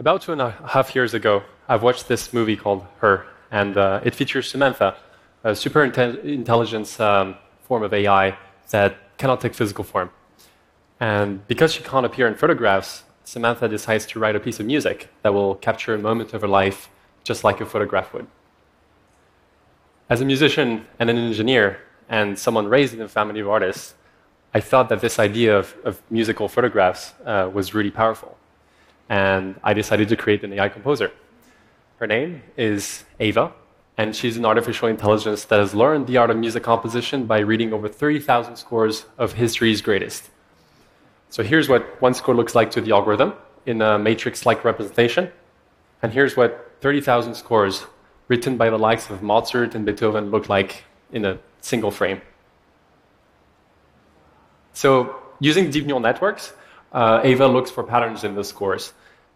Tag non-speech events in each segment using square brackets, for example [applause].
About two and a half years ago, I've watched this movie called Her, and uh, it features Samantha, a super inte- intelligence um, form of AI that cannot take physical form. And because she can't appear in photographs, Samantha decides to write a piece of music that will capture a moment of her life just like a photograph would. As a musician and an engineer, and someone raised in a family of artists, I thought that this idea of, of musical photographs uh, was really powerful and I decided to create an AI composer. Her name is AIVA, and she's an artificial intelligence that has learned the art of music composition by reading over 30,000 scores of history's greatest. So here's what one score looks like to the algorithm in a matrix like representation. And here's what 30,000 scores written by the likes of Mozart and Beethoven look like in a single frame. So using deep neural networks, uh, AIVA looks for patterns in those scores.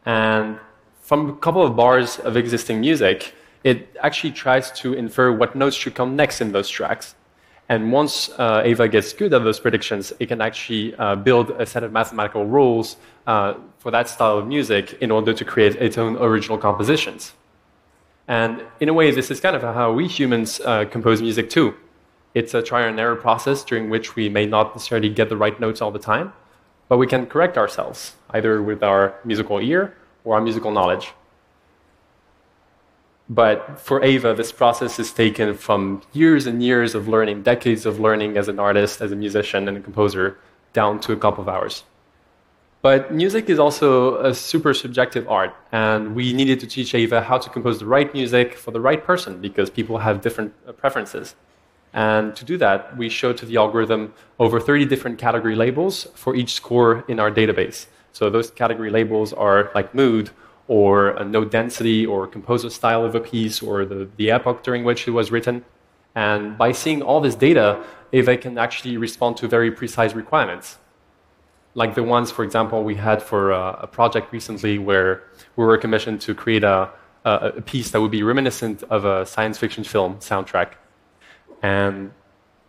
And from a couple of bars of existing music, it actually tries to infer what notes should come next in those tracks. And once uh, AIVA gets good at those predictions, it can actually uh, build a set of mathematical rules uh, for that style of music in order to create its own original compositions. And in a way, this is kind of how we humans uh, compose music too. It's a trial and error process during which we may not necessarily get the right notes all the time, but we can correct ourselves, either with our musical ear or our musical knowledge. But for AIVA, this process is taken from years and years of learning, decades of learning as an artist, as a musician, and a composer, down to a couple of hours. But music is also a super subjective art, and we needed to teach AIVA how to compose the right music for the right person because people have different preferences. And to do that, we show to the algorithm over 30 different category labels for each score in our database. So those category labels are like mood, or a note density, or composer style of a piece, or the, the epoch during which it was written. And by seeing all this data, AIVA can actually respond to very precise requirements. Like the ones, for example, we had for a, a project recently where we were commissioned to create a, a, a piece that would be reminiscent of a science fiction film soundtrack. And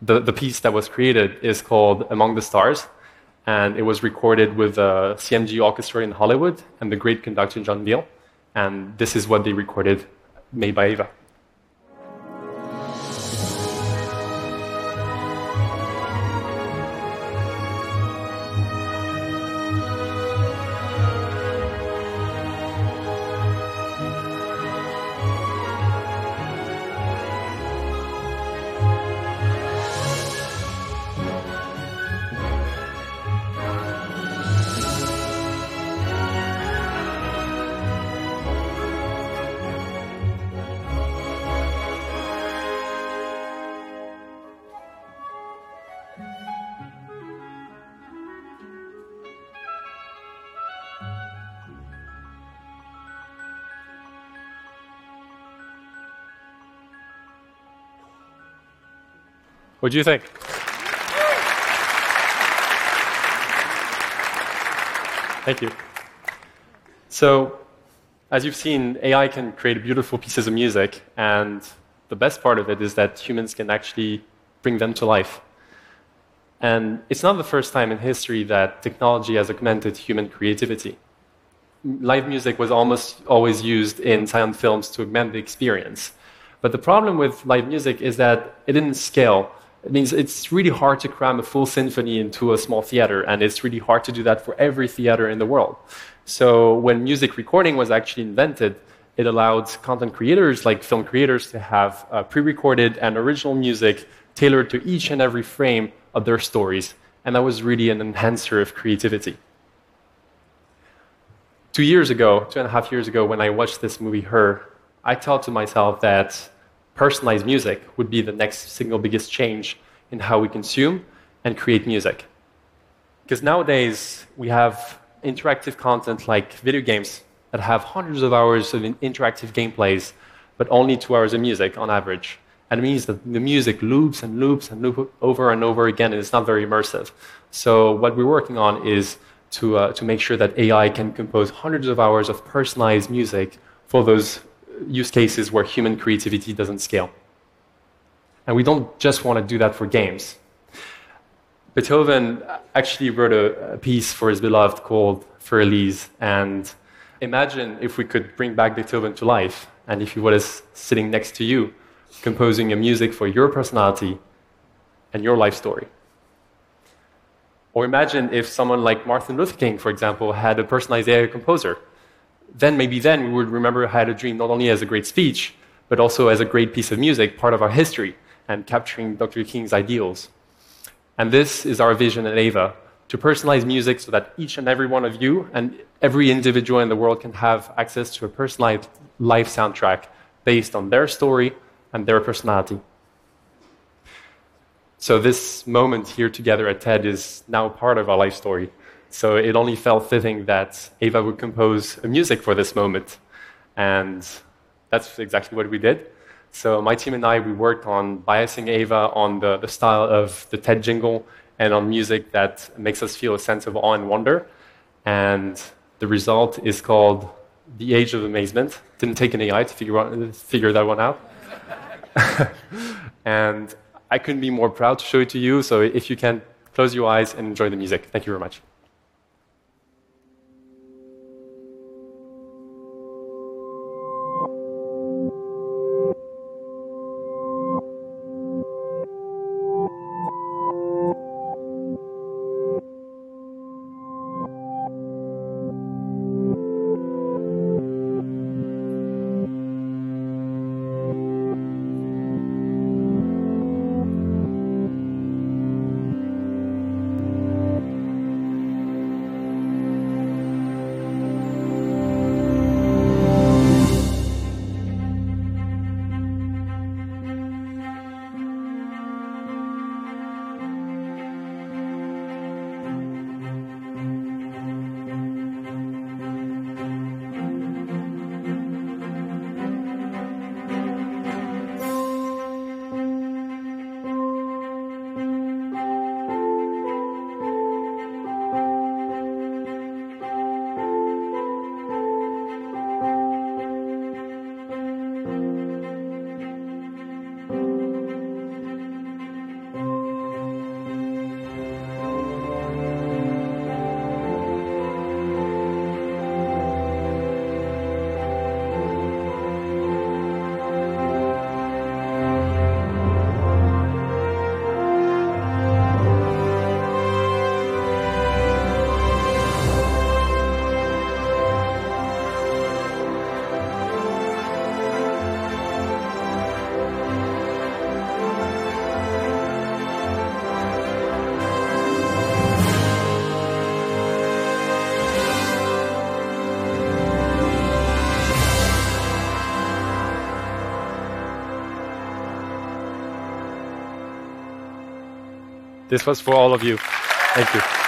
the, the piece that was created is called Among the Stars, and it was recorded with the CMG Orchestra in Hollywood and the great conductor John Beal. And this is what they recorded, made by AIVA. What do you think? Thank you. So, as you've seen, AI can create beautiful pieces of music, and the best part of it is that humans can actually bring them to life. And it's not the first time in history that technology has augmented human creativity. Live music was almost always used in silent films to augment the experience. But the problem with live music is that it didn't scale it means it's really hard to cram a full symphony into a small theater, and it's really hard to do that for every theater in the world. So when music recording was actually invented, it allowed content creators, like film creators, to have uh, pre recorded and original music tailored to each and every frame of their stories. And that was really an enhancer of creativity. Two years ago, two and a half years ago, when I watched this movie, Her, I thought to myself that personalized music would be the next single biggest change in how we consume and create music. Because nowadays we have interactive content like video games that have hundreds of hours of interactive gameplays, but only two hours of music on average. And it means that the music loops and loops and loops over and over again, and it's not very immersive. So what we're working on is to, uh, to make sure that AI can compose hundreds of hours of personalized music for those use cases where human creativity doesn't scale. And we don't just want to do that for games. Beethoven actually wrote a, a piece for his beloved called Für Elise, and Imagine if we could bring back Beethoven to life, and if he was sitting next to you, composing a music for your personality and your life story. Or imagine if someone like Martin Luther King, for example, had a personalized AI composer. Then maybe then we would remember Had a Dream not only as a great speech, but also as a great piece of music, part of our history, and capturing Dr. King's ideals. And this is our vision at AIVA to personalize music so that each and every one of you and every individual in the world can have access to a personalized life soundtrack based on their story and their personality. So, this moment here together at TED is now part of our life story. So, it only felt fitting that AIVA would compose a music for this moment. And that's exactly what we did. So my team and I, we worked on biasing AIVA on the, the style of the TED jingle and on music that makes us feel a sense of awe and wonder. And the result is called The Age of Amazement. Didn't take an AI to figure, out, figure that one out. [laughs] and I couldn't be more proud to show it to you. So if you can, close your eyes and enjoy the music. Thank you very much. This was for all of you. Thank you.